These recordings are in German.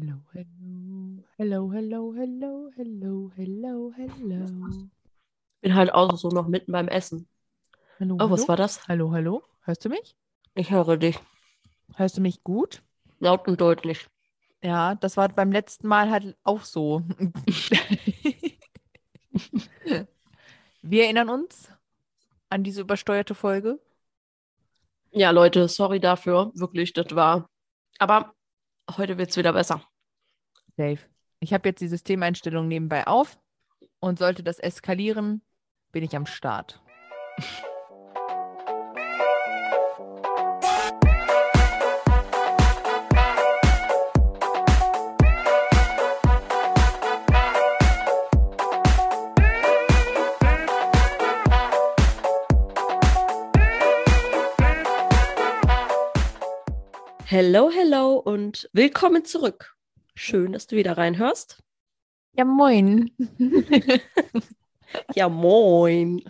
Hello, hello, hello, hello, hello, hello, hello, hello. Bin halt auch so noch mitten beim Essen. Hallo, Oh, was hallo? war das? Hallo, hallo? Hörst du mich? Ich höre dich. Hörst du mich gut? Laut und deutlich. Ja, das war beim letzten Mal halt auch so. Wir erinnern uns an diese übersteuerte Folge. Ja, Leute, sorry dafür. Wirklich, das war. Aber heute wird es wieder besser. Dave, ich habe jetzt die Systemeinstellung nebenbei auf und sollte das eskalieren, bin ich am Start. Hello, hello und willkommen zurück. Schön, dass du wieder reinhörst. Ja, moin. Ja, moin.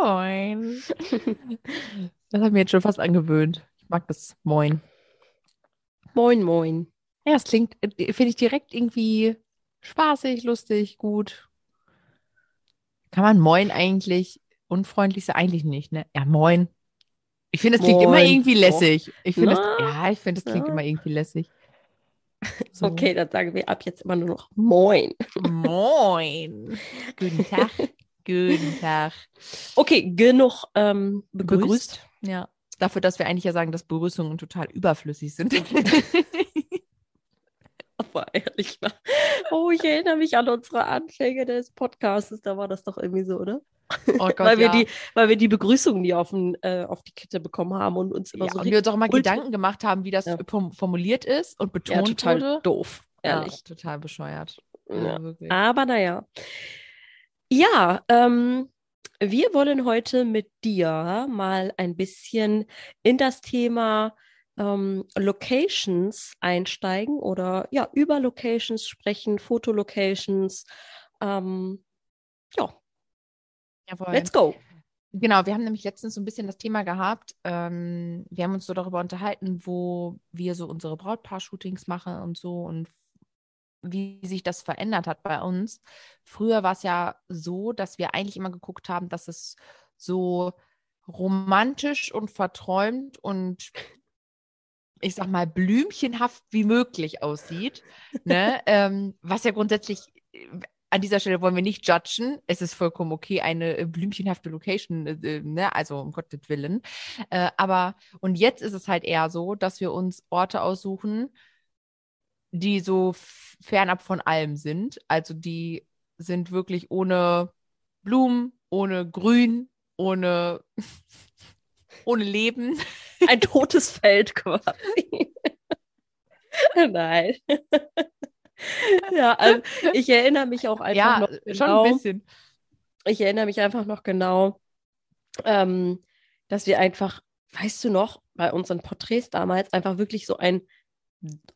moin. Das hat mir jetzt schon fast angewöhnt. Ich mag das Moin. Moin, moin. Ja, es klingt, finde ich direkt irgendwie spaßig, lustig, gut. Kann man Moin eigentlich unfreundlich sein? Eigentlich nicht, ne? Ja, Moin. Ich finde, es klingt immer irgendwie lässig. Ich finde, ja, ich finde, es klingt ja. immer irgendwie lässig. So. Okay, dann sagen wir ab jetzt immer nur noch moin. Moin. Guten Tag. Guten Tag. Okay, genug ähm, begrüßt. Begrüßt. Ja. Dafür, dass wir eigentlich ja sagen, dass Begrüßungen total überflüssig sind. Aber ehrlich mal. Oh, ich erinnere mich an unsere Anfänge des Podcasts. Da war das doch irgendwie so, oder? Oh Gott, weil, wir ja. die, weil wir die Begrüßung nie auf, den, äh, auf die Kette bekommen haben und uns immer ja, so und wir uns auch mal Gedanken gemacht haben, wie das Ja. form- formuliert ist und ja, betont total wurde. doof, ehrlich. Ja, total bescheuert. Ja. Also. Aber naja. Ja, ähm, wir wollen heute mit dir mal ein bisschen in das Thema ähm, Locations einsteigen oder ja, über Locations sprechen, Fotolocations. Ähm, ja, Jawohl. let's go. Genau, wir haben nämlich letztens so ein bisschen das Thema gehabt. Ähm, wir haben uns so darüber unterhalten, wo wir so unsere Brautpaar-Shootings machen und so und wie sich das verändert hat bei uns. Früher war es ja so, dass wir eigentlich immer geguckt haben, dass es so romantisch und verträumt und ich sag mal blümchenhaft wie möglich aussieht. Ne? ähm, was ja grundsätzlich an dieser Stelle wollen wir nicht judgen. Es ist vollkommen okay, eine äh, blümchenhafte Location, äh, äh, ne? also um Gottes Willen. Äh, aber, und jetzt ist es halt eher so, dass wir uns Orte aussuchen, die so fernab von allem sind. Also die sind wirklich ohne Blumen, ohne Grün, ohne, ohne Leben. Ein totes Feld quasi. Nein. ja, also ich erinnere mich auch einfach ja, noch schon genau. ein bisschen. ich erinnere mich einfach noch genau, ähm, dass wir einfach, weißt du noch, bei unseren Porträts damals einfach wirklich so ein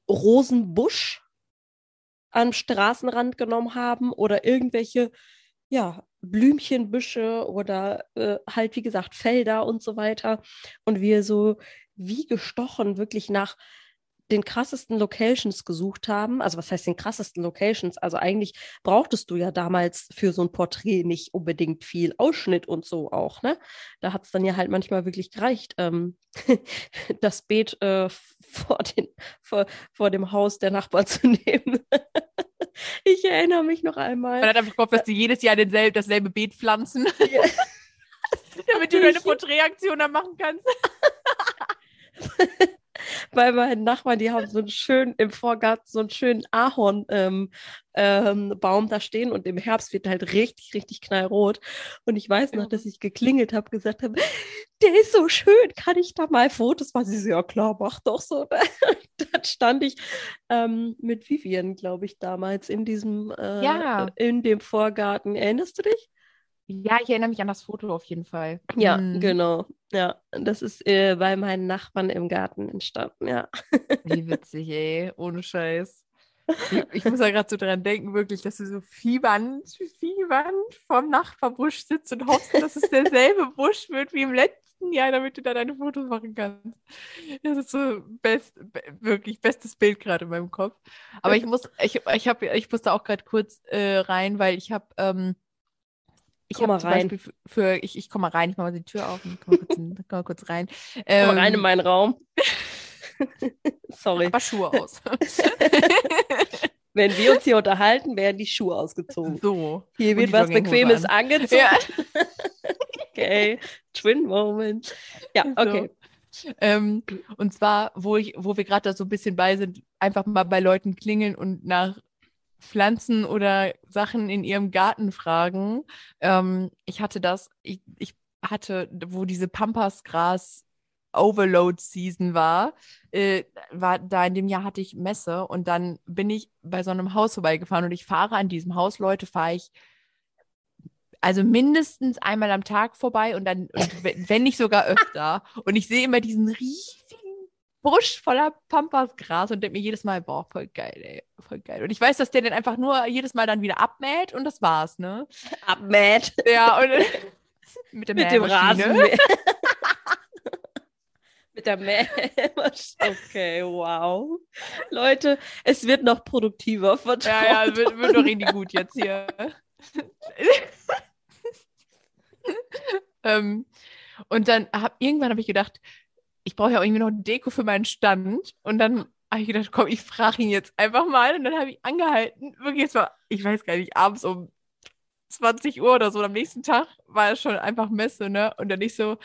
Rosenbusch am Straßenrand genommen haben oder irgendwelche, ja, Blümchenbüsche oder äh, halt, wie gesagt, Felder und so weiter. Und wir so wie gestochen wirklich nach den krassesten Locations gesucht haben. Also was heißt den krassesten Locations? Also eigentlich brauchtest du ja damals für so ein Porträt nicht unbedingt viel Ausschnitt und so auch, ne? Da hat es dann ja halt manchmal wirklich gereicht, ähm, das Beet äh, vor, den, vor, vor dem Haus der Nachbarn zu nehmen. ich erinnere mich noch Man einmal. hat einfach gehofft, dass die jedes Jahr denselbe, dasselbe Beet pflanzen, Ja. damit du deine Porträtaktion dann machen kannst. Bei meinen Nachbarn, die haben so einen schönen, im Vorgarten so einen schönen Ahornbaum ähm, ähm, da stehen und im Herbst wird halt richtig, richtig knallrot. Und ich weiß noch, dass ich geklingelt habe, gesagt habe, der ist so schön, kann ich da mal Fotos machen? Sie so, ja klar, mach doch so. Dann stand ich ähm, mit Vivian, glaube ich, damals in diesem, äh, Ja. in dem Vorgarten. Erinnerst du dich? Ja, ich erinnere mich an das Foto auf jeden Fall. Ja, Mhm. genau. Ja, das ist äh, bei meinen Nachbarn im Garten entstanden, ja. Wie witzig, ey. Ohne Scheiß. Ich, ich muss ja gerade so dran denken, wirklich, dass du so fiebernd, fiebernd vorm Nachbarbusch sitzt und hoffst, dass es derselbe Busch wird wie im letzten Ja, damit du da deine Fotos machen kannst. Das ist so best, wirklich bestes Bild gerade in meinem Kopf. Aber ich muss, ich, ich habe, ich musste auch gerade kurz äh, rein, weil ich habe, ähm, ich habe zum rein. Beispiel für, ich, ich komme mal rein, ich mache mal die Tür auf und komm mal kurz, komm mal kurz rein. Ähm, komm mal rein in meinen Raum. Sorry. Aber Schuhe aus. Wenn wir uns hier unterhalten, werden die Schuhe ausgezogen. So. Hier wird was Bequemes an. angezogen. Ja. okay. Twin Moment. Ja, okay. So. Ähm, und zwar, wo, ich, wo wir gerade da so ein bisschen bei sind, einfach mal bei Leuten klingeln und nach Pflanzen oder Sachen in ihrem Garten fragen. Ähm, ich hatte das, ich, ich hatte, wo diese Pampasgras Overload Season war, äh, war da in dem Jahr hatte ich Messe und dann bin ich bei so einem Haus vorbeigefahren und ich fahre an diesem Haus, Leute, fahre ich also mindestens einmal am Tag vorbei und dann, und wenn nicht sogar öfter. Und ich sehe immer diesen riesigen Busch voller Pampasgras und denke mir jedes Mal, boah, voll geil, ey, voll geil. Und ich weiß, dass der den einfach nur jedes Mal dann wieder abmäht und das war's, ne? Abmäht. Ja, und mit, mit dem Rasen. Mit der Mähmaschine. Okay, wow. Leute, es wird noch produktiver. Vertraut ja, ja, wird, wird doch richtig gut jetzt hier. ähm, und dann hab, irgendwann habe ich gedacht, ich brauche ja auch irgendwie noch Deko für meinen Stand. Und dann habe ich gedacht, komm, ich frage ihn jetzt einfach mal. Und dann habe ich angehalten. Wirklich, es war, ich weiß gar nicht, abends um 20 Uhr oder so. Und am nächsten Tag war es schon einfach Messe, ne? Und dann ich so,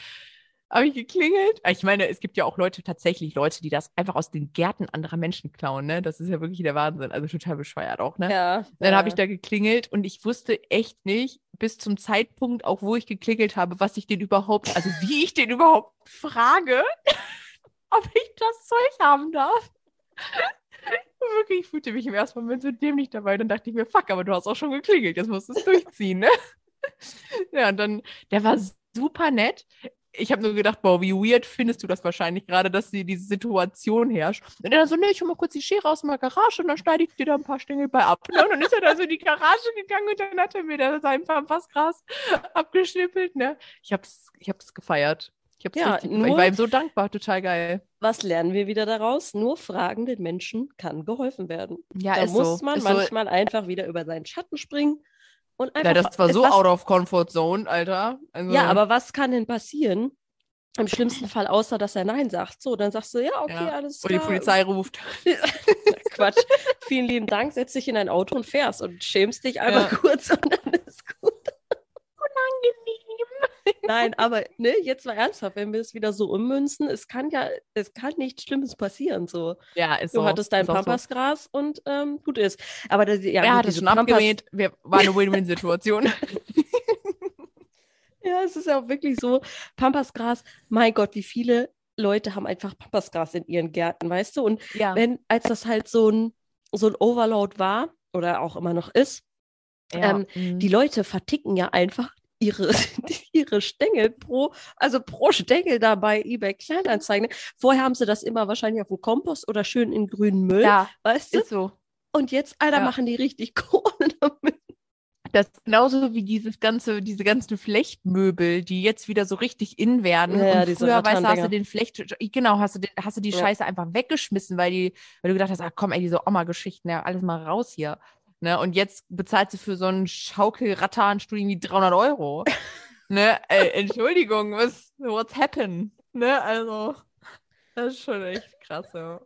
habe ich geklingelt. Ich meine, es gibt ja auch Leute, tatsächlich Leute, die das einfach aus den Gärten anderer Menschen klauen, ne? Das ist ja wirklich der Wahnsinn. Also total bescheuert auch, ne? Ja. Dann ja. habe ich da geklingelt und ich wusste echt nicht, bis zum Zeitpunkt, auch wo ich geklingelt habe, was ich den überhaupt, also wie ich den überhaupt frage, ob ich das Zeug haben darf. wirklich, ich fühlte mich im ersten Moment so dämlich dabei. Dann dachte ich mir, fuck, aber du hast auch schon geklingelt, jetzt musst du es durchziehen, ne? ja, und dann, der war super nett ich habe nur gedacht, boah, wie weird findest du das wahrscheinlich gerade, dass sie diese Situation herrscht. Und er so, nee, ich hol mal kurz die Schere aus meiner Garage und dann schneide ich dir da ein paar Stängel bei ab. Ne? Und dann ist er da so in die Garage gegangen und dann hat er mir da sein Pampasgras abgeschnippelt. Ne? Ich habe es ich hab's gefeiert. Ich, hab's ja, richtig, nur, ich war ihm so dankbar, total geil. Was lernen wir wieder daraus? Nur fragenden Menschen kann geholfen werden. Ja, da muss so. man ist manchmal so. einfach wieder über seinen Schatten springen und einfach. Ja, das war so out of comfort zone, Alter. Also... Ja, aber was kann denn passieren? Im schlimmsten Fall, außer dass er Nein sagt. So, dann sagst du, ja, okay, ja. alles klar. Und die Polizei ruft. Quatsch. Vielen lieben Dank, setz dich in ein Auto und fährst und schämst dich einmal ja. kurz und dann ist gut. Unangenehm. Nein, aber ne, jetzt mal ernsthaft, wenn wir es wieder so ummünzen, es kann ja, es kann nichts Schlimmes passieren. So. Ja, ist du so. hattest dein Pampasgras so. und ähm, gut ist. Aber das, ja, er hat es schon Pampas abgemäht, wir, war eine Win-Win-Situation. Ja, es ist ja auch wirklich so. Pampasgras, mein Gott, wie viele Leute haben einfach Pampasgras in ihren Gärten, weißt du? Und ja. wenn, als das halt so ein, so ein Overload war oder auch immer noch ist, ja. ähm, mhm. die Leute verticken ja einfach ihre, ihre Stängel pro, also pro Stängel da bei eBay Kleinanzeigen. Vorher haben sie das immer wahrscheinlich auf dem Kompost oder schön in grünen Müll, ja, weißt du? Ist so. Und jetzt, Alter, ja. machen die richtig Kohle damit. Das ist genauso wie dieses ganze, diese ganzen Flechtmöbel, die jetzt wieder so richtig in werden. Ja, und früher, weißt du, hast du den Flecht, genau, hast du, den, hast du die ja. Scheiße einfach weggeschmissen, weil die, weil du gedacht hast, ach komm, ey, diese Oma-Geschichten, ja, alles mal raus hier. Ne? Und jetzt bezahlst du für so einen Schaukelrattan-Studium wie 300 Euro. ne? Ey, Entschuldigung, was, what's happened? Ne? Also, das ist schon echt krass, ja.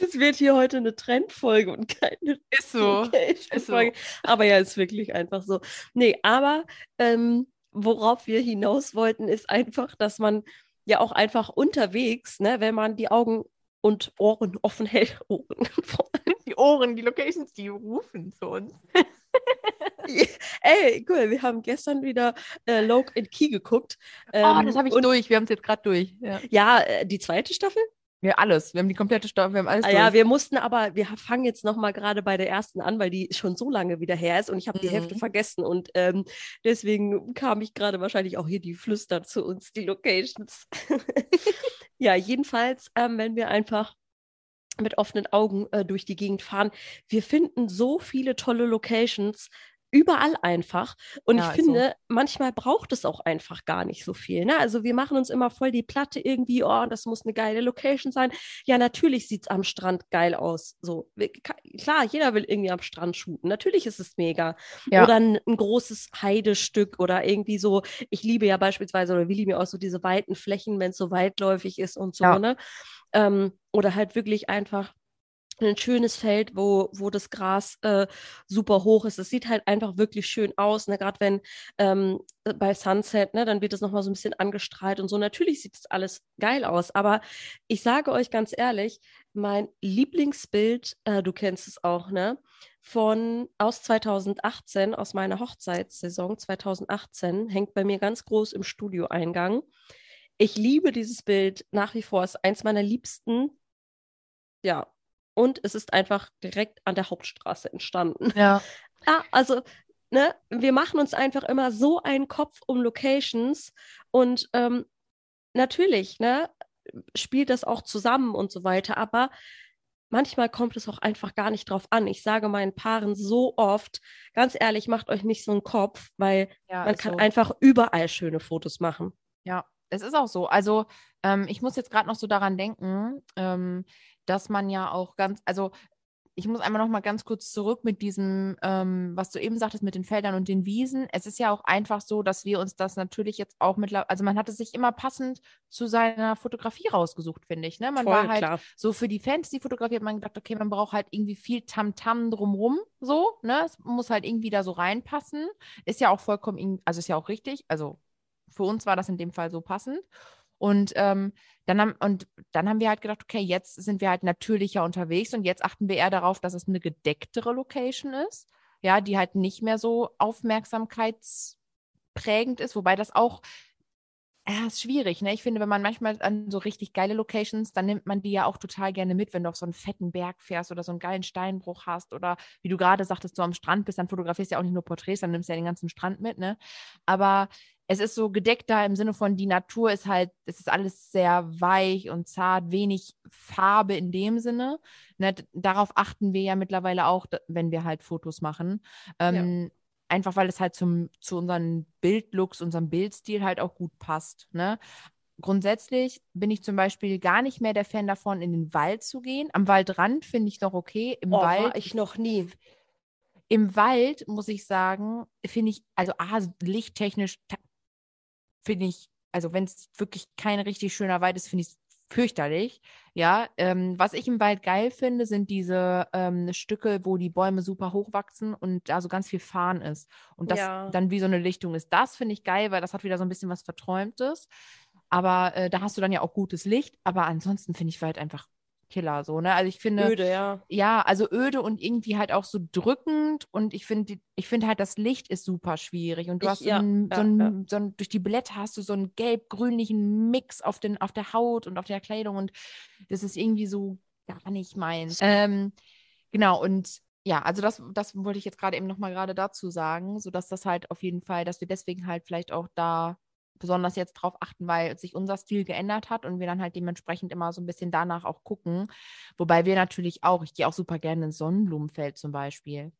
Es wird hier heute eine Trendfolge und keine ist so. Ist so. Aber ja, ist wirklich einfach so. Nee, aber ähm, worauf wir hinaus wollten, ist einfach, dass man ja auch einfach unterwegs, ne, wenn man die Augen und Ohren offen hält, Ohren, die Ohren, die Locations, die rufen zu uns. Ey, cool, wir haben gestern wieder äh, Loke and Key geguckt. Ähm, oh, das habe ich durch, wir haben es jetzt gerade durch. Ja, ja äh, die zweite Staffel? Ja, alles. Wir haben die komplette Staffel, wir haben alles. Ah, ja, wir mussten aber, wir fangen jetzt nochmal gerade bei der ersten an, weil die schon so lange wieder her ist und ich habe mhm. die Hälfte mhm. vergessen und ähm, deswegen kam ich gerade wahrscheinlich auch hier die Flüster zu uns, die Locations. ja, jedenfalls, ähm, wenn wir einfach mit offenen Augen äh, durch die Gegend fahren, wir finden so viele tolle Locations, überall einfach. Und Ja, ich finde, manchmal braucht es auch einfach gar nicht so viel. Ne? Also wir machen uns immer voll die Platte irgendwie, oh, das muss eine geile Location sein. Ja, natürlich sieht es am Strand geil aus. So, klar, jeder will irgendwie am Strand shooten. Natürlich ist es mega. Ja. Oder ein, ein großes Heidestück oder irgendwie so. Ich liebe ja beispielsweise, oder wir lieben ja auch so diese weiten Flächen, wenn es so weitläufig ist und so, Ja. ne? Ähm, oder halt wirklich einfach ein schönes Feld, wo, wo das Gras äh, super hoch ist. Es sieht halt einfach wirklich schön aus, ne? Gerade wenn ähm, bei Sunset, ne, dann wird es nochmal so ein bisschen angestrahlt und so. Natürlich sieht es alles geil aus, aber ich sage euch ganz ehrlich, mein Lieblingsbild, äh, du kennst es auch, ne? Von aus 2018, aus meiner Hochzeitssaison 2018, hängt bei mir ganz groß im Studioeingang. Ich liebe dieses Bild nach wie vor. Es ist eins meiner liebsten. Ja. Und es ist einfach direkt an der Hauptstraße entstanden. Ja. Ja, also, ne, wir machen uns einfach immer so einen Kopf um Locations und ähm, natürlich, ne, spielt das auch zusammen und so weiter, aber manchmal kommt es auch einfach gar nicht drauf an. Ich sage meinen Paaren so oft, ganz ehrlich, macht euch nicht so einen Kopf, weil Ja, man kann so. einfach überall schöne Fotos machen. Ja, es ist auch so. Also ähm, ich muss jetzt gerade noch so daran denken, ähm, dass man ja auch ganz, also ich muss einmal noch mal ganz kurz zurück mit diesem, ähm, was du eben sagtest, mit den Feldern und den Wiesen. Es ist ja auch einfach so, dass wir uns das natürlich jetzt auch mittlerweile, also man hat es sich immer passend zu seiner Fotografie rausgesucht, finde ich. Ne? Man Voll war halt klar. so für die Fantasy-Fotografie hat man gedacht, okay, man braucht halt irgendwie viel Tamtam drumrum, so, ne? Es muss halt irgendwie da so reinpassen. Ist ja auch vollkommen, also ist ja auch richtig. Also für uns war das in dem Fall so passend. Und, ähm, dann haben, und dann haben wir halt gedacht, okay, jetzt sind wir halt natürlicher unterwegs und jetzt achten wir eher darauf, dass es eine gedecktere Location ist. Ja, die halt nicht mehr so aufmerksamkeitsprägend ist, wobei das auch ja, ist schwierig, ne? Ich finde, wenn man manchmal an so richtig geile Locations, dann nimmt man die ja auch total gerne mit, wenn du auf so einen fetten Berg fährst oder so einen geilen Steinbruch hast oder wie du gerade sagtest, du am Strand bist, dann fotografierst du ja auch nicht nur Porträts, dann nimmst du ja den ganzen Strand mit, ne? Aber es ist so gedeckt da im Sinne von, die Natur ist halt, es ist alles sehr weich und zart, wenig Farbe in dem Sinne. Ne? Darauf achten wir ja mittlerweile auch, wenn wir halt Fotos machen. Ähm, Einfach weil es halt zum, zu unseren Bildlooks, unserem Bildstil halt auch gut passt. Ne? Grundsätzlich bin ich zum Beispiel gar nicht mehr der Fan davon, in den Wald zu gehen. Am Waldrand finde ich noch okay. Im Oh, Wald war ich noch nie. im Wald, muss ich sagen, finde ich, also A, lichttechnisch finde ich, also wenn es wirklich kein richtig schöner Wald ist, finde ich es fürchterlich. Ja, ähm, was ich im Wald geil finde, sind diese ähm, Stücke, wo die Bäume super hoch wachsen und da so ganz viel Farn ist. Und das Ja. dann wie so eine Lichtung ist. Das finde ich geil, weil das hat wieder so ein bisschen was Verträumtes. Aber äh, da hast du dann ja auch gutes Licht. Aber ansonsten finde ich Wald einfach Killer so, ne? Also ich finde. Öde, ja. Ja, also öde und irgendwie halt auch so drückend. Und ich finde, ich finde halt, das Licht ist super schwierig. Und du Ich- hast so, ja, einen, so, ja, einen, so einen, durch die Blätter hast du so einen gelb-grünlichen Mix auf, den, auf der Haut und auf der Kleidung. Und das ist irgendwie so gar nicht meins. Ähm, genau, und ja, also das, das wollte ich jetzt gerade eben nochmal gerade dazu sagen, sodass das halt auf jeden Fall, dass wir deswegen halt vielleicht auch da besonders jetzt drauf achten, weil sich unser Stil geändert hat und wir dann halt dementsprechend immer so ein bisschen danach auch gucken. Wobei wir natürlich auch, ich gehe auch super gerne ins Sonnenblumenfeld zum Beispiel.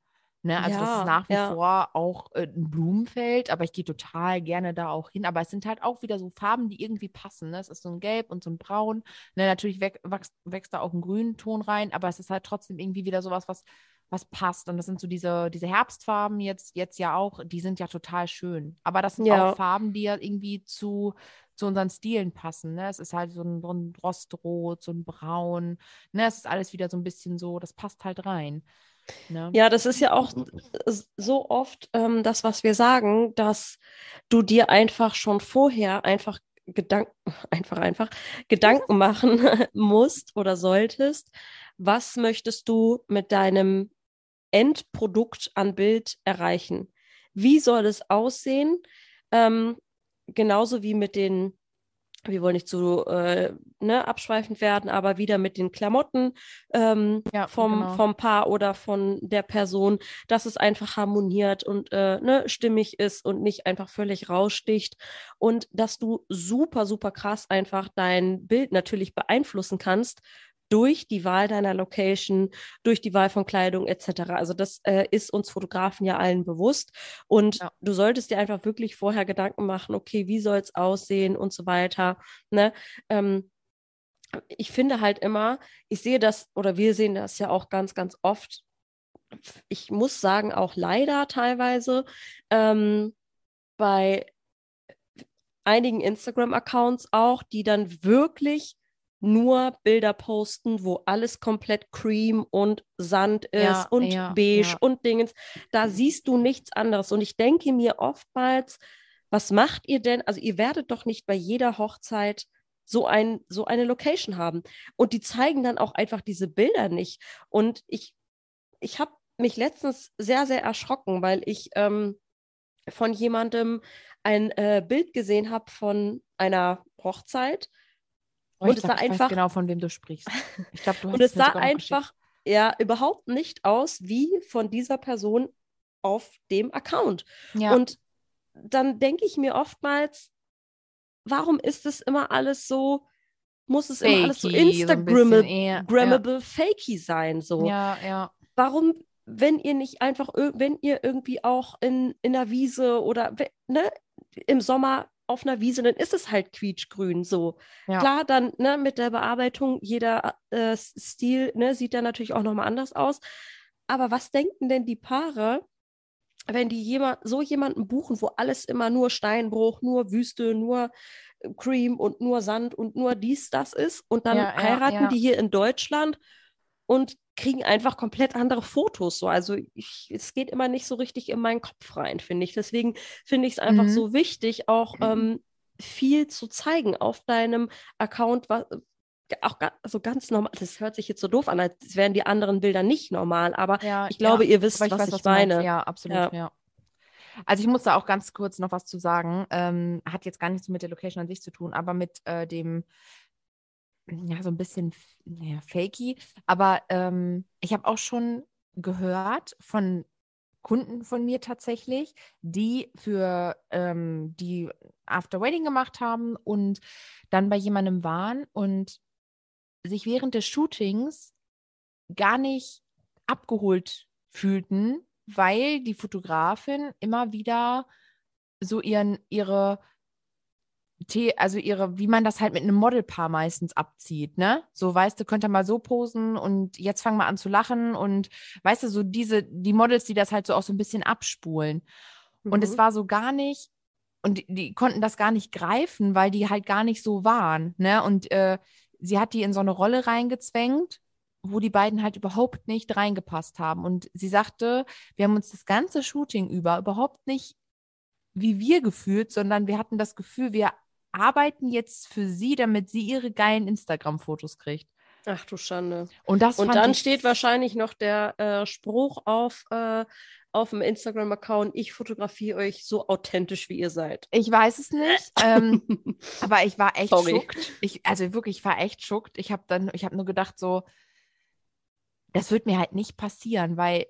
Ne? Also das Ja, ist nach wie ja. vor auch äh, ein Blumenfeld, aber ich gehe total gerne da auch hin. Aber es sind halt auch wieder so Farben, die irgendwie passen. Ne? Es ist so ein Gelb und so ein Braun. Ne? Natürlich wäch- wächst, wächst da auch ein Grünton rein, aber es ist halt trotzdem irgendwie wieder sowas, was, was passt. Und das sind so diese, diese Herbstfarben jetzt, jetzt ja auch, die sind ja total schön. Aber das sind Ja. auch Farben, die ja irgendwie zu, zu unseren Stilen passen. Ne? Es ist halt so ein, so ein Rostrot, so ein Braun. Ne? Es ist alles wieder so ein bisschen so, das passt halt rein. Ne? Ja, das ist ja auch so oft ähm, das, was wir sagen, dass du dir einfach schon vorher einfach Gedanken, einfach, einfach Gedanken machen musst oder solltest. Was möchtest du mit deinem Endprodukt an Bild erreichen? Wie soll es aussehen? Ähm, genauso wie mit den, wir wollen nicht zu äh, ne, abschweifend werden, aber wieder mit den Klamotten ähm, Ja, vom, genau. vom Paar oder von der Person, dass es einfach harmoniert und äh, ne, stimmig ist und nicht einfach völlig raussticht. Und dass du super, super krass einfach dein Bild natürlich beeinflussen kannst durch die Wahl deiner Location, durch die Wahl von Kleidung etc. Also das äh, ist uns Fotografen ja allen bewusst. Und ja. du solltest dir einfach wirklich vorher Gedanken machen, okay, wie soll es aussehen und so weiter. Ne? Ähm, ich finde halt immer, ich sehe das oder wir sehen das ja auch ganz, ganz oft. Ich muss sagen, auch leider teilweise ähm, bei einigen Instagram-Accounts auch, die dann wirklich nur Bilder posten, wo alles komplett Cream und Sand ist ja, und ja, beige ja. und Dingens. Da siehst du nichts anderes. Und ich denke mir oftmals, was macht ihr denn? Also ihr werdet doch nicht bei jeder Hochzeit so, ein, so eine Location haben. Und die zeigen dann auch einfach diese Bilder nicht. Und ich, ich habe mich letztens sehr, sehr erschrocken, weil ich ähm, von jemandem ein äh, Bild gesehen habe von einer Hochzeit Oh, und es glaub, sah ich einfach weiß genau, von wem du sprichst. Ich glaube, du hast Und es sah einfach ja überhaupt nicht aus wie von dieser Person auf dem Account. Ja. Und dann denke ich mir oftmals, warum ist es immer alles so, muss es fakey, immer alles so Instagrammable, ja. fakey sein? So. Ja, ja. Warum, wenn ihr nicht einfach, wenn ihr irgendwie auch in, in der Wiese oder ne, im Sommer auf einer Wiese, dann ist es halt quietschgrün so. Ja. Klar, dann ne, mit der Bearbeitung, jeder äh, Stil ne, sieht dann natürlich auch nochmal anders aus. Aber was denken denn die Paare, wenn die jemand, so jemanden buchen, wo alles immer nur Steinbruch, nur Wüste, nur äh, Cream und nur Sand und nur dies, das ist und dann ja, heiraten ja, die hier in Deutschland und kriegen einfach komplett andere Fotos. So. Also ich, es geht immer nicht so richtig in meinen Kopf rein, finde ich. Deswegen finde ich es einfach mhm. so wichtig, auch ähm, viel zu zeigen auf deinem Account, was, auch ga, also ganz normal, das hört sich jetzt so doof an, als wären die anderen Bilder nicht normal, aber ja, ich glaube, ja, ihr wisst, was ich, weiß, ich was meine. Ja, absolut, ja. ja. Also ich muss da auch ganz kurz noch was zu sagen. Ähm, hat jetzt gar nichts mit der Location an sich zu tun, aber mit äh, dem ja, so ein bisschen ja, fakey. Aber ähm, ich habe auch schon gehört von Kunden von mir tatsächlich, die für ähm, die After Wedding gemacht haben und dann bei jemandem waren und sich während des Shootings gar nicht abgeholt fühlten, weil die Fotografin immer wieder so ihren, ihre also ihre, wie man das halt mit einem Modelpaar meistens abzieht, ne? So, weißt du, könnt ihr mal so posen und jetzt fangen wir an zu lachen und weißt du, so diese, die Models, die das halt so auch so ein bisschen abspulen. Mhm. Und es mhm. war so gar nicht, und die, die, konnten das gar nicht greifen, weil die halt gar nicht so waren, ne? Und äh, sie hat die in so eine Rolle reingezwängt, wo die beiden halt überhaupt nicht reingepasst haben. Und sie sagte, wir haben uns das ganze Shooting über überhaupt nicht wie wir gefühlt, sondern wir hatten das Gefühl, wir arbeiten jetzt für sie, damit sie ihre geilen Instagram-Fotos kriegt. Ach du Schande. Und, das und dann steht wahrscheinlich noch der äh, Spruch auf, äh, auf dem Instagram-Account, ich fotografiere euch so authentisch, wie ihr seid. Ich weiß es nicht, ähm, aber ich war echt Sorry. schuckt. Ich, also wirklich, ich war echt schuckt. Ich habe dann, ich habe nur gedacht so, das wird mir halt nicht passieren, weil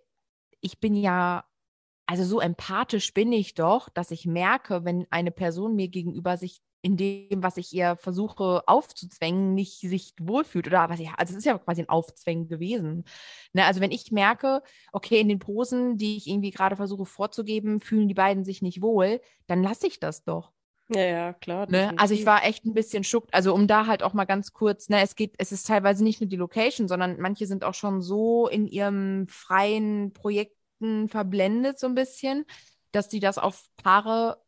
ich bin ja also so empathisch bin ich doch, dass ich merke, wenn eine Person mir gegenüber sich in dem, was ich ihr versuche aufzuzwängen, nicht sich wohlfühlt oder was ich, also es ist ja quasi ein Aufzwängen gewesen. Ne, also wenn ich merke, okay, in den Posen, die ich irgendwie gerade versuche vorzugeben, fühlen die beiden sich nicht wohl, dann lasse ich das doch. Ja, ja, klar. Ne? Also ich war echt ein bisschen schuckt. Also um da halt auch mal ganz kurz, ne, es geht, es ist teilweise nicht nur die Location, sondern manche sind auch schon so in ihrem freien Projekten verblendet, so ein bisschen, dass die das auf Paare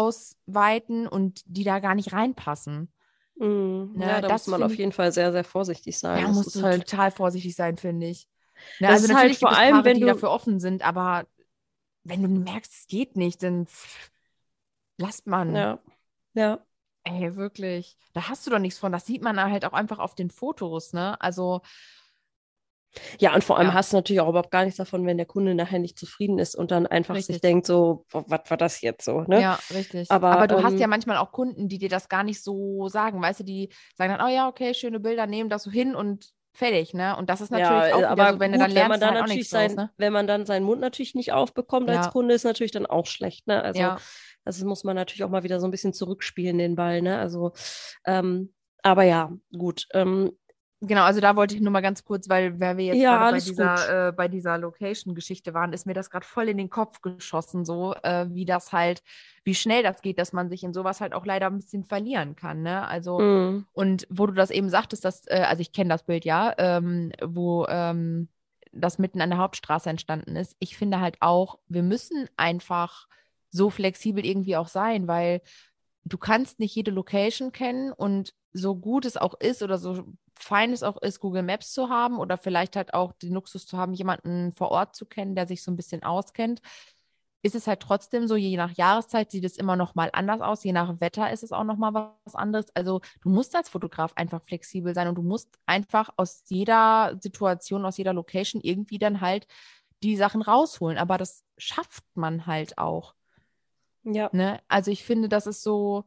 ausweiten und die da gar nicht reinpassen. Mm, ne, ja, da muss man auf jeden Fall sehr, sehr vorsichtig sein. Ja, das muss halt total vorsichtig sein, finde ich. Ne, also ist natürlich halt vor allem, Paare, wenn die du... dafür offen sind, aber wenn du merkst, es geht nicht, dann lasst man. Ja. Ja. Ey, wirklich. Da hast du doch nichts von. Das sieht man halt auch einfach auf den Fotos, ne? Also, ja, und vor allem ja. hast du natürlich auch überhaupt gar nichts davon, wenn der Kunde nachher nicht zufrieden ist und dann einfach richtig. sich denkt, so, was war das jetzt so? Ne? Ja, richtig. Aber, Aber du ähm, hast ja manchmal auch Kunden, die dir das gar nicht so sagen, weißt du, die sagen dann, oh ja, okay, schöne Bilder, nehmen das so hin und fertig, ne? Und das ist natürlich ja, auch aber so, wenn gut, du dann lernst, wenn man dann halt natürlich sein, raus, ne? wenn man dann seinen Mund natürlich nicht aufbekommt ja. als Kunde, ist natürlich dann auch schlecht, ne? Also ja. das muss man natürlich auch mal wieder so ein bisschen zurückspielen, den Ball, ne? Also, ähm, aber ja, gut. Ähm, Genau, also da wollte ich nur mal ganz kurz, weil, weil wir jetzt Ja, bei dieser, äh, bei dieser Location-Geschichte waren, ist mir das gerade voll in den Kopf geschossen, so äh, wie das halt, wie schnell das geht, dass man sich in sowas halt auch leider ein bisschen verlieren kann, ne? Also, Mm. und wo du das eben sagtest, dass, äh, also ich kenne das Bild ja, ähm, wo ähm, das mitten an der Hauptstraße entstanden ist. Ich finde halt auch, wir müssen einfach so flexibel irgendwie auch sein, weil du kannst nicht jede Location kennen und so gut es auch ist oder so fein es auch ist, Google Maps zu haben oder vielleicht halt auch den Luxus zu haben, jemanden vor Ort zu kennen, der sich so ein bisschen auskennt, ist es halt trotzdem so, je nach Jahreszeit sieht es immer noch mal anders aus, je nach Wetter ist es auch noch mal was anderes. Also du musst als Fotograf einfach flexibel sein und du musst einfach aus jeder Situation, aus jeder Location irgendwie dann halt die Sachen rausholen. Aber das schafft man halt auch. Ja. Ne? Also ich finde, das ist so,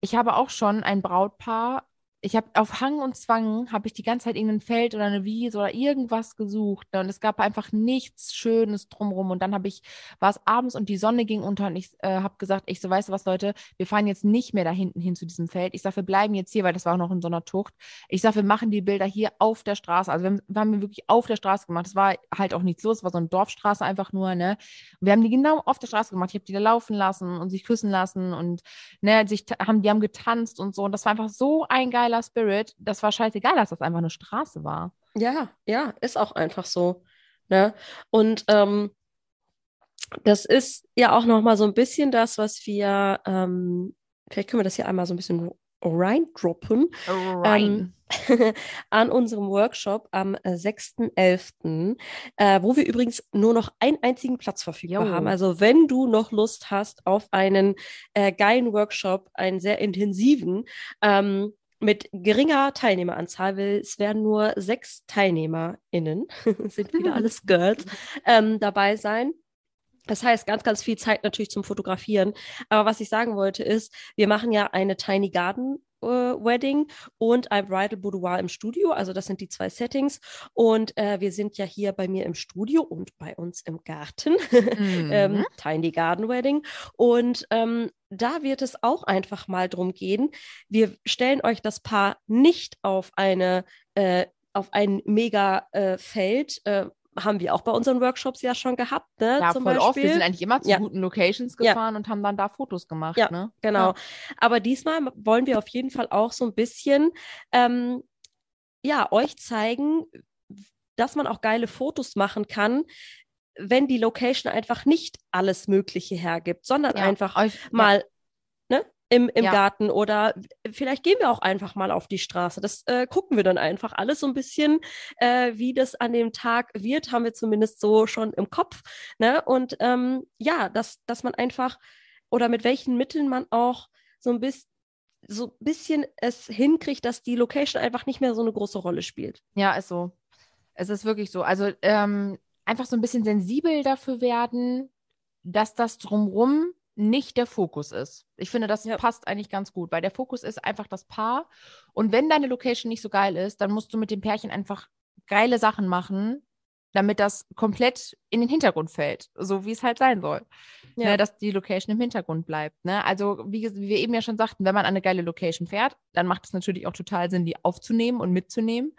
ich habe auch schon ein Brautpaar, ich habe auf Hang und Zwang, habe ich die ganze Zeit irgendein Feld oder eine Wiese oder irgendwas gesucht ne? und es gab einfach nichts Schönes drumrum und dann habe ich, war es abends und die Sonne ging unter und ich äh, habe gesagt, ich so, weißt du was, Leute, wir fahren jetzt nicht mehr da hinten hin zu diesem Feld. Ich sage, wir bleiben jetzt hier, weil das war auch noch in so einer Tucht. Ich sage, wir machen die Bilder hier auf der Straße. Also wir haben, wir haben wirklich auf der Straße gemacht. Es war halt auch nichts los, es war so eine Dorfstraße einfach nur, ne? Und wir haben die genau auf der Straße gemacht. Ich habe die da laufen lassen und sich küssen lassen und ne, sich haben, die haben getanzt und so. Und das war einfach so ein geiler Spirit. Das war scheißegal, dass das einfach eine Straße war. Ja, ja, ist auch einfach so. Ne? Und ähm, das ist ja auch noch mal so ein bisschen das, was wir, ähm, vielleicht können wir das hier einmal so ein bisschen reindroppen, Rein. an unserem Workshop am äh, 6.11., äh, wo wir übrigens nur noch einen einzigen Platz verfügbar Jo. haben. Also wenn du noch Lust hast auf einen äh, geilen Workshop, einen sehr intensiven, ähm, mit geringer Teilnehmeranzahl, weil es werden nur sechs TeilnehmerInnen, sind wieder alles Girls, ähm, dabei sein. Das heißt, ganz, ganz viel Zeit natürlich zum Fotografieren. Aber was ich sagen wollte ist, wir machen ja eine Tiny Garden Wedding und ein Bridal Boudoir im Studio. Also das sind die zwei Settings. Und äh, wir sind ja hier bei mir im Studio und bei uns im Garten. Mhm. ähm, Tiny Garden Wedding. Und ähm, da wird es auch einfach mal drum gehen. Wir stellen euch das Paar nicht auf eine äh, auf ein mega äh, Feld. Äh, haben wir auch bei unseren Workshops ja schon gehabt, ne? ja, zum voll Beispiel. oft. Wir sind eigentlich immer zu Ja. guten Locations Ja. gefahren und haben dann da Fotos gemacht. Ja, ne? Genau. Ja. Aber diesmal wollen wir auf jeden Fall auch so ein bisschen ähm, ja, euch zeigen, dass man auch geile Fotos machen kann, wenn die Location einfach nicht alles Mögliche hergibt, sondern Ja, einfach euch- mal im, im Ja. Garten oder vielleicht gehen wir auch einfach mal auf die Straße. Das äh, gucken wir dann einfach alles so ein bisschen, äh, wie das an dem Tag wird, haben wir zumindest so schon im Kopf. Ne? Und ähm, ja, dass, dass man einfach oder mit welchen Mitteln man auch so ein bisschen so ein bisschen es hinkriegt, dass die Location einfach nicht mehr so eine große Rolle spielt. Ja, ist so. Es ist wirklich so. Also ähm, einfach so ein bisschen sensibel dafür werden, dass das drumrum nicht der Fokus ist. Ich finde, das Ja. passt eigentlich ganz gut, weil der Fokus ist einfach das Paar. Und wenn deine Location nicht so geil ist, dann musst du mit dem Pärchen einfach geile Sachen machen, damit das komplett in den Hintergrund fällt, so wie es halt sein soll. Ja. Ne, dass die Location im Hintergrund bleibt. Ne? Also, wie, wie wir eben ja schon sagten, wenn man an eine geile Location fährt, dann macht es natürlich auch total Sinn, die aufzunehmen und mitzunehmen.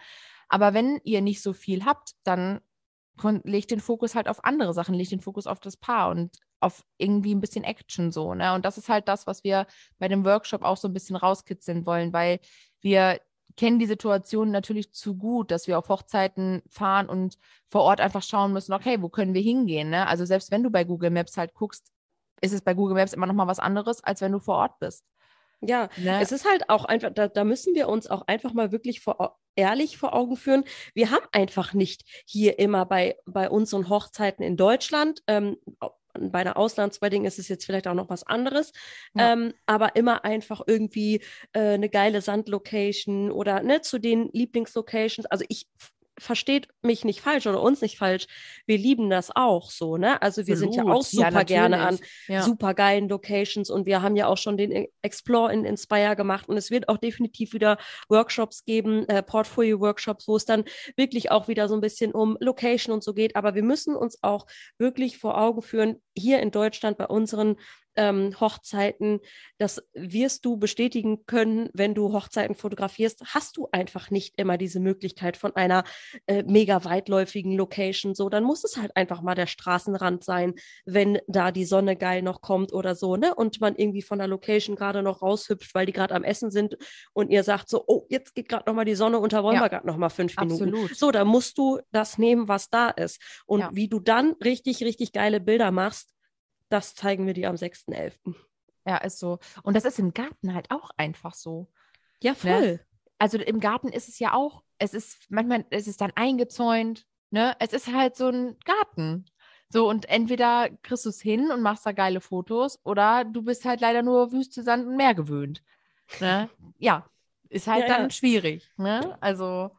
Aber wenn ihr nicht so viel habt, dann legt den Fokus halt auf andere Sachen, legt den Fokus auf das Paar und auf irgendwie ein bisschen Action so. Ne? Und das ist halt das, was wir bei dem Workshop auch so ein bisschen rauskitzeln wollen, weil wir kennen die Situation natürlich zu gut, dass wir auf Hochzeiten fahren und vor Ort einfach schauen müssen, okay, wo können wir hingehen? Ne? Also selbst wenn du bei Google Maps halt guckst, ist es bei Google Maps immer noch mal was anderes, als wenn du vor Ort bist. Ja, Ne? es ist halt auch einfach, da, da müssen wir uns auch einfach mal wirklich vor, ehrlich vor Augen führen. Wir haben einfach nicht hier immer bei, bei unseren Hochzeiten in Deutschland, ähm, bei einer Auslandswedding ist es jetzt vielleicht auch noch was anderes, Ja. ähm, aber immer einfach irgendwie äh, eine geile Sandlocation oder ne, zu den Lieblingslocations. Also ich versteht mich nicht falsch oder uns nicht falsch. Wir lieben das auch so, ne? Also wir sind ja Absolut. auch super gerne an. Ja. super geilen Locations und wir haben ja auch schon den Explore in Inspire gemacht und es wird auch definitiv wieder Workshops geben, äh, Portfolio-Workshops, wo es dann wirklich auch wieder so ein bisschen um Location und so geht. Aber wir müssen uns auch wirklich vor Augen führen, hier in Deutschland bei unseren ähm, Hochzeiten, das wirst du bestätigen können, wenn du Hochzeiten fotografierst, hast du einfach nicht immer diese Möglichkeit von einer äh, mega weitläufigen Location. So, dann muss es halt einfach mal der Straßenrand sein, wenn da die Sonne geil noch kommt oder so, ne? Und man irgendwie von der Location gerade noch raushüpft, weil die gerade am Essen sind und ihr sagt so, oh, jetzt geht gerade noch mal die Sonne unter, wollen ja. wir gerade noch mal fünf Minuten. Absolut. So, da musst du das nehmen, was da ist. Und ja. wie du dann richtig, richtig geile Bilder machst, das zeigen wir dir am 6.11. Ja, ist so. Und das ist im Garten halt auch einfach so. Ja, ne? voll. Ne? Also im Garten ist es ja auch, es ist manchmal, es ist dann eingezäunt, ne? Es ist halt so ein Garten. So, und entweder kriegst du es hin und machst da geile Fotos oder du bist halt leider nur Wüste, Sand und Meer gewöhnt. Ne? ja, ist halt ja, dann ja. schwierig. Ne? Also,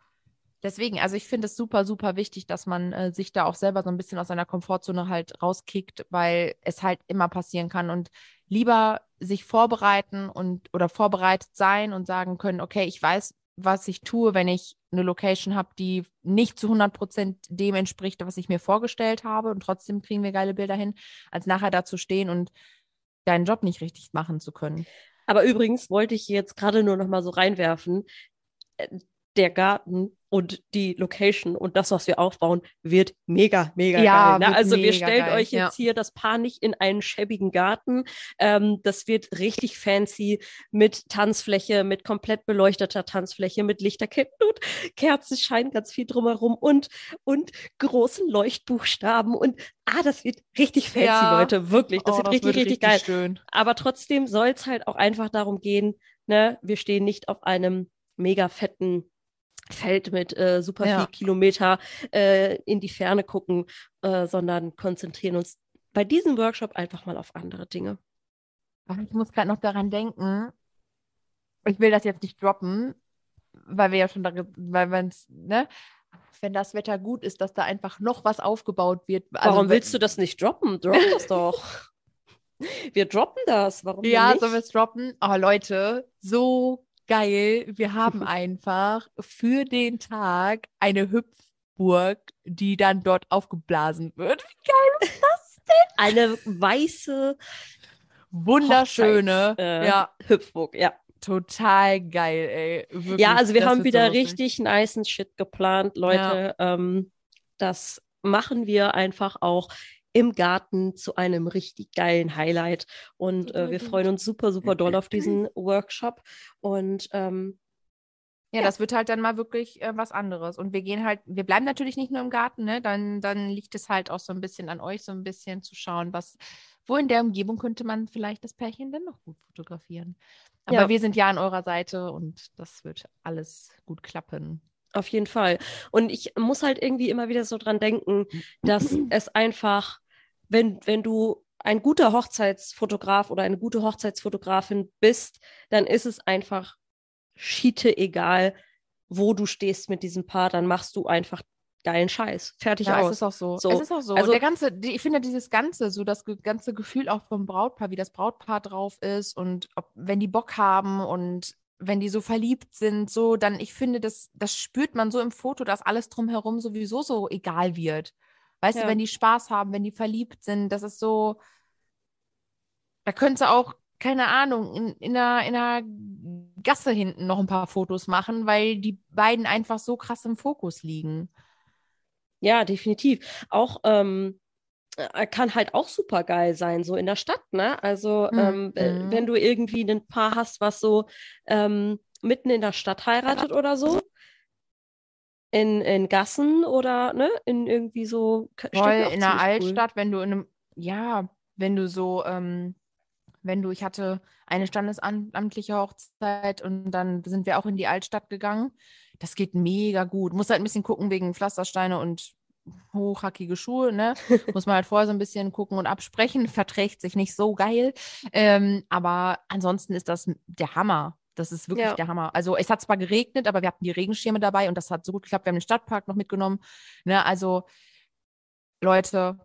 deswegen, also ich finde es super, super wichtig, dass man äh, sich da auch selber so ein bisschen aus seiner Komfortzone halt rauskickt, weil es halt immer passieren kann und lieber sich vorbereiten und oder vorbereitet sein und sagen können, okay, ich weiß, was ich tue, wenn ich eine Location habe, die nicht zu 100 Prozent dem entspricht, was ich mir vorgestellt habe und trotzdem kriegen wir geile Bilder hin, als nachher da zu stehen und deinen Job nicht richtig machen zu können. Aber übrigens wollte ich jetzt gerade nur noch mal so reinwerfen, äh, der Garten und die Location und das, was wir aufbauen, wird mega, mega ja, geil. Ne? Also wir stellen geil, euch jetzt ja. hier das Paar nicht in einen schäbigen Garten. Ähm, das wird richtig fancy mit Tanzfläche, mit komplett beleuchteter Tanzfläche, mit Lichterketten und Kerzen scheinen ganz viel drumherum und, und großen Leuchtbuchstaben und ah, das wird richtig fancy, ja. Leute, wirklich. Das oh, wird das richtig, wird richtig, richtig geil. Schön. Aber trotzdem soll es halt auch einfach darum gehen, ne, wir stehen nicht auf einem mega fetten Feld mit äh, super ja. viel Kilometer äh, in die Ferne gucken, äh, sondern konzentrieren uns bei diesem Workshop einfach mal auf andere Dinge. Ach, ich muss gerade noch daran denken, ich will das jetzt nicht droppen, weil wir ja schon da, weil man es, ne, wenn das Wetter gut ist, dass da einfach noch was aufgebaut wird. Also, Warum willst du das nicht droppen? Drop das doch. wir droppen das. Warum Ja, sollen wir es droppen? Oh, Leute, so geil. Wir haben einfach für den Tag eine Hüpfburg, die dann dort aufgeblasen wird. Wie geil ist das denn? Eine weiße, wunderschöne äh, ja. Hüpfburg, ja. Total geil, ey. Wirklich, ja, also wir haben wieder so richtig nice Shit geplant, Leute. Ja. Ähm, das machen wir einfach auch im Garten zu einem richtig geilen Highlight. Und äh, wir freuen uns super, super doll auf diesen Workshop. Und ähm, ja, ja, das wird halt dann mal wirklich äh, was anderes. Und wir gehen halt, wir bleiben natürlich nicht nur im Garten, ne? Dann, dann liegt es halt auch so ein bisschen an euch, so ein bisschen zu schauen, was, wo in der Umgebung könnte man vielleicht das Pärchen denn noch gut fotografieren. Aber ja. wir sind ja an eurer Seite und das wird alles gut klappen. Auf jeden Fall. Und ich muss halt irgendwie immer wieder so dran denken, dass es einfach wenn, wenn du ein guter Hochzeitsfotograf oder eine gute Hochzeitsfotografin bist, dann ist es einfach schiete egal, wo du stehst mit diesem Paar, dann machst du einfach geilen Scheiß. Fertig ja, aus. Es ist auch so. so. Es ist auch so. Also, der ganze, ich finde dieses Ganze, so das ganze Gefühl auch vom Brautpaar, wie das Brautpaar drauf ist und ob, wenn die Bock haben und wenn die so verliebt sind, so, dann, ich finde, das, das spürt man so im Foto, dass alles drumherum sowieso so egal wird. Weißt ja. du, wenn die Spaß haben, wenn die verliebt sind, das ist so, da könnte auch, keine Ahnung, in, in, einer, in einer Gasse hinten noch ein paar Fotos machen, weil die beiden einfach so krass im Fokus liegen. Ja, definitiv. Auch ähm, äh, kann halt auch super geil sein, so in der Stadt, ne? Also, mhm. ähm, wenn du irgendwie ein Paar hast, was so ähm, mitten in der Stadt heiratet oder so, in, in Gassen oder ne, in irgendwie so Voll in der Altstadt, cool. wenn du in einem, ja, wenn du so, ähm, wenn du, ich hatte eine standesamtliche Hochzeit und dann sind wir auch in die Altstadt gegangen. Das geht mega gut. Muss halt ein bisschen gucken wegen Pflastersteine und hochhackige Schuhe, ne? Muss man halt vorher so ein bisschen gucken und absprechen. Verträgt sich nicht so geil. Ähm, aber ansonsten ist das der Hammer. Das ist wirklich ja. der Hammer. Also es hat zwar geregnet, aber wir hatten die Regenschirme dabei und das hat so gut geklappt. Wir haben den Stadtpark noch mitgenommen. Ne, also Leute,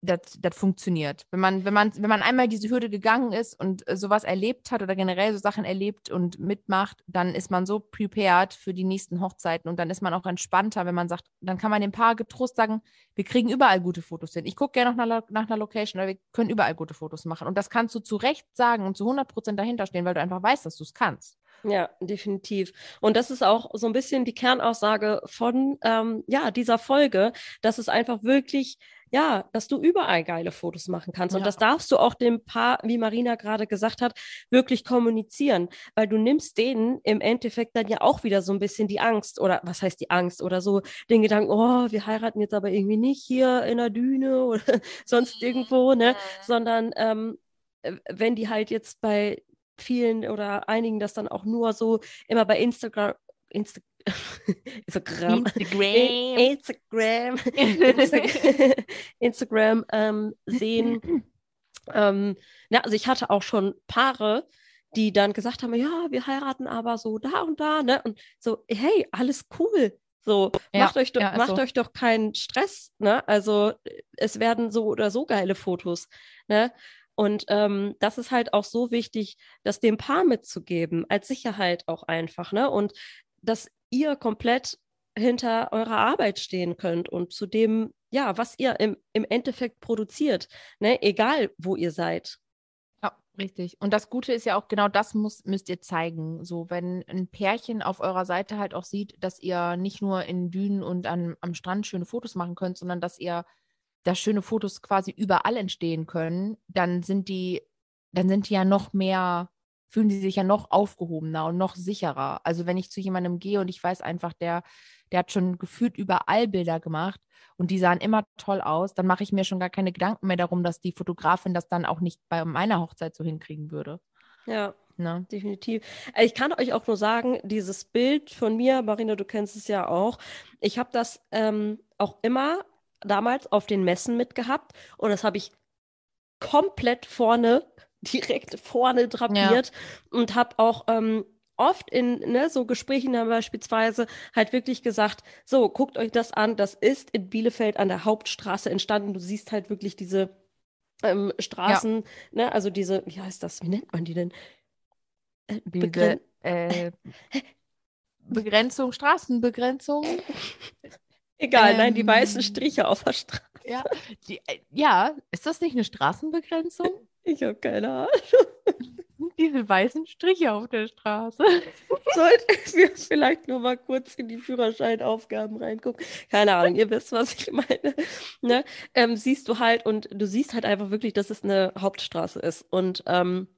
das, das funktioniert. Wenn man, wenn man, wenn man einmal diese Hürde gegangen ist und äh, sowas erlebt hat oder generell so Sachen erlebt und mitmacht, dann ist man so prepared für die nächsten Hochzeiten und dann ist man auch entspannter, wenn man sagt, dann kann man dem Paar getrost sagen, wir kriegen überall gute Fotos hin. Ich gucke gerne nach nach einer Location, aber wir können überall gute Fotos machen. Und das kannst du zu Recht sagen und zu 100 Prozent dahinter stehen, weil du einfach weißt, dass du es kannst. Ja, definitiv. Und das ist auch so ein bisschen die Kernaussage von ähm, ja, dieser Folge, dass es einfach wirklich ja, dass du überall geile Fotos machen kannst. Ja. Und das darfst du auch dem Paar, wie Marina gerade gesagt hat, wirklich kommunizieren, weil du nimmst denen im Endeffekt dann ja auch wieder so ein bisschen die Angst oder was heißt die Angst oder so den Gedanken, oh, wir heiraten jetzt aber irgendwie nicht hier in der Düne oder sonst irgendwo, ne, sondern ähm, wenn die halt jetzt bei vielen oder einigen das dann auch nur so immer bei Instagram, Insta Instagram. Instagram. Instagram. Instagram ähm, sehen. ähm, ja, also ich hatte auch schon Paare, die dann gesagt haben, ja, wir heiraten aber so da und da, ne? Und so, hey, alles cool. So, ja, macht euch doch, ja, macht so. euch doch keinen Stress, ne? Also es werden so oder so geile Fotos, ne? Und ähm, das ist halt auch so wichtig, das dem Paar mitzugeben, als Sicherheit auch einfach, ne? Und dass ihr komplett hinter eurer Arbeit stehen könnt und zu dem, ja, was ihr im, im Endeffekt produziert, ne? egal wo ihr seid. Ja, richtig. Und das Gute ist ja auch, genau das muss, müsst ihr zeigen. So, wenn ein Pärchen auf eurer Seite halt auch sieht, dass ihr nicht nur in Dünen und an, am Strand schöne Fotos machen könnt, sondern dass ihr, dass schöne Fotos quasi überall entstehen können, dann sind die, dann sind die ja noch mehr fühlen die sich ja noch aufgehobener und noch sicherer. Also wenn ich zu jemandem gehe und ich weiß einfach, der, der hat schon gefühlt überall Bilder gemacht und die sahen immer toll aus, dann mache ich mir schon gar keine Gedanken mehr darum, dass die Fotografin das dann auch nicht bei meiner Hochzeit so hinkriegen würde. Ja, Ne? Definitiv. Äh, ich kann euch auch nur sagen, dieses Bild von mir, Marina, du kennst es ja auch, ich habe das ähm, auch immer damals auf den Messen mitgehabt und das habe ich komplett vorne direkt vorne drapiert ja. und habe auch ähm, oft in ne, so Gesprächen dann beispielsweise halt wirklich gesagt, so, guckt euch das an, das ist in Bielefeld an der Hauptstraße entstanden. Du siehst halt wirklich diese ähm, Straßen, ja. ne, also diese, wie heißt das, wie nennt man die denn? Äh, äh, Begrenzung, Straßenbegrenzung. Egal, ähm, nein, die weißen ähm, Striche auf der Straße. Ja, die, äh, ja, ist das nicht eine Straßenbegrenzung? Ich habe keine Ahnung. Diese weißen Striche auf der Straße. Sollten wir vielleicht nur mal kurz in die Führerscheinaufgaben reingucken? Keine Ahnung, ihr wisst, was ich meine. Ne? Ähm, siehst du halt und du siehst halt einfach wirklich, dass es eine Hauptstraße ist. Und ähm,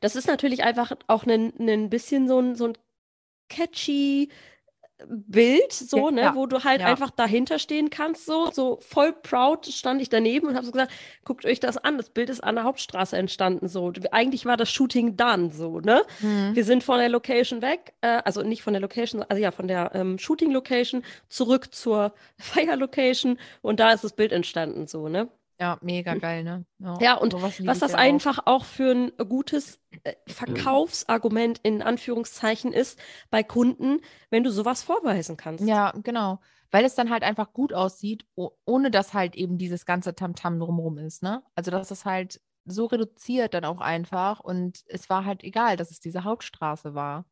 das ist natürlich einfach auch ein, ein bisschen so ein, so ein catchy Bild, so, ja, ne, ja. wo du halt ja. einfach dahinter stehen kannst, so, so voll proud stand ich daneben und habe so gesagt, guckt euch das an, das Bild ist an der Hauptstraße entstanden, so. Eigentlich war das Shooting done, so, ne? Mhm. Wir sind von der Location weg, äh, also nicht von der Location, also ja, von der ähm, Shooting-Location zurück zur Fire-Location und da ist das Bild entstanden, so, ne? Ja, mega geil, ne? Ja, ja und was das einfach auch. auch für ein gutes äh, Verkaufsargument in Anführungszeichen ist bei Kunden, wenn du sowas vorweisen kannst. Ja, genau. Weil es dann halt einfach gut aussieht, ohne dass halt eben dieses ganze Tamtam drumherum ist, ne? Also, dass es halt so reduziert dann auch einfach und es war halt egal, dass es diese Hauptstraße war.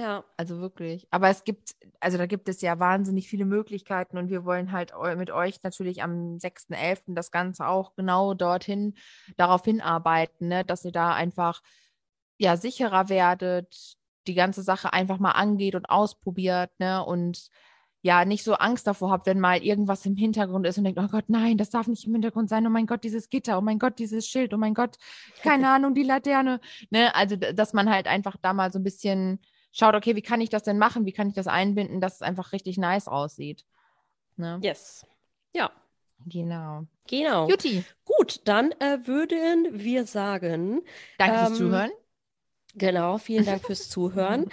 Ja. Also wirklich. Aber es gibt, also da gibt es ja wahnsinnig viele Möglichkeiten und wir wollen halt mit euch natürlich am 6.11. das Ganze auch genau dorthin, darauf hinarbeiten, ne? dass ihr da einfach ja sicherer werdet, die ganze Sache einfach mal angeht und ausprobiert, ne? Und ja, nicht so Angst davor habt, wenn mal irgendwas im Hintergrund ist und denkt, oh Gott, nein, das darf nicht im Hintergrund sein, oh mein Gott, dieses Gitter, oh mein Gott, dieses Schild, oh mein Gott, keine Ahnung, die Laterne. Ne? Also, dass man halt einfach da mal so ein bisschen schaut, okay, wie kann ich das denn machen? Wie kann ich das einbinden, dass es einfach richtig nice aussieht? Ne? Yes. Ja. Genau. Genau. Juti. Gut, dann äh, würden wir sagen. Danke ähm, fürs Zuhören. Genau, vielen Dank fürs Zuhören.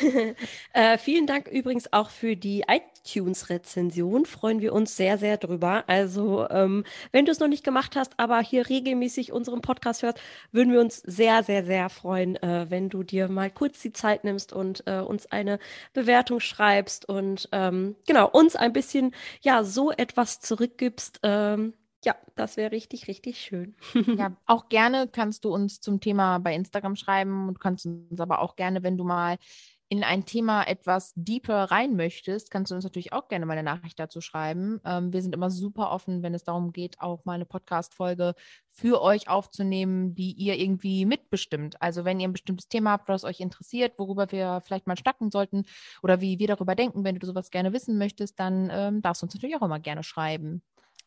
äh, vielen Dank übrigens auch für die iTunes-Rezension. Freuen wir uns sehr, sehr drüber. Also, ähm, wenn du es noch nicht gemacht hast, aber hier regelmäßig unseren Podcast hörst, würden wir uns sehr, sehr, sehr freuen, äh, wenn du dir mal kurz die Zeit nimmst und äh, uns eine Bewertung schreibst und ähm, genau uns ein bisschen ja so etwas zurückgibst. Ähm, ja, das wäre richtig, richtig schön. ja, auch gerne kannst du uns zum Thema bei Instagram schreiben und kannst uns aber auch gerne, wenn du mal in ein Thema etwas deeper rein möchtest, kannst du uns natürlich auch gerne mal eine Nachricht dazu schreiben. Ähm, wir sind immer super offen, wenn es darum geht, auch mal eine Podcast-Folge für euch aufzunehmen, die ihr irgendwie mitbestimmt. Also wenn ihr ein bestimmtes Thema habt, was euch interessiert, worüber wir vielleicht mal schnacken sollten oder wie wir darüber denken, wenn du sowas gerne wissen möchtest, dann ähm, darfst du uns natürlich auch immer gerne schreiben.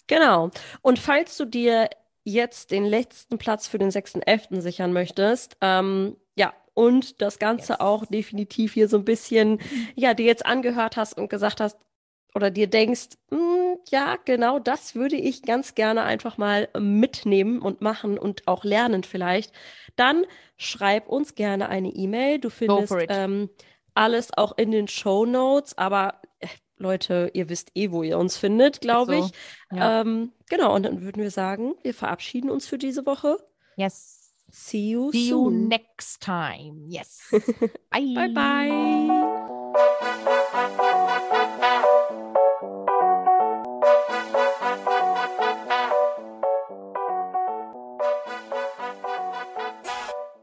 Genau. Und falls du dir jetzt den letzten Platz für den 6.11. sichern möchtest, ähm, ja, und das Ganze yes. auch definitiv hier so ein bisschen, ja, dir jetzt angehört hast und gesagt hast oder dir denkst, hm, ja, genau das würde ich ganz gerne einfach mal mitnehmen und machen und auch lernen vielleicht, dann schreib uns gerne eine E-Mail. Du findest ähm, alles auch in den Show Notes, aber Leute, ihr wisst eh, wo ihr uns findet, glaube so. ich. Ja. Ähm, genau, und dann würden wir sagen, wir verabschieden uns für diese Woche. Yes. See you See soon. you next time. Yes. bye. Bye bye.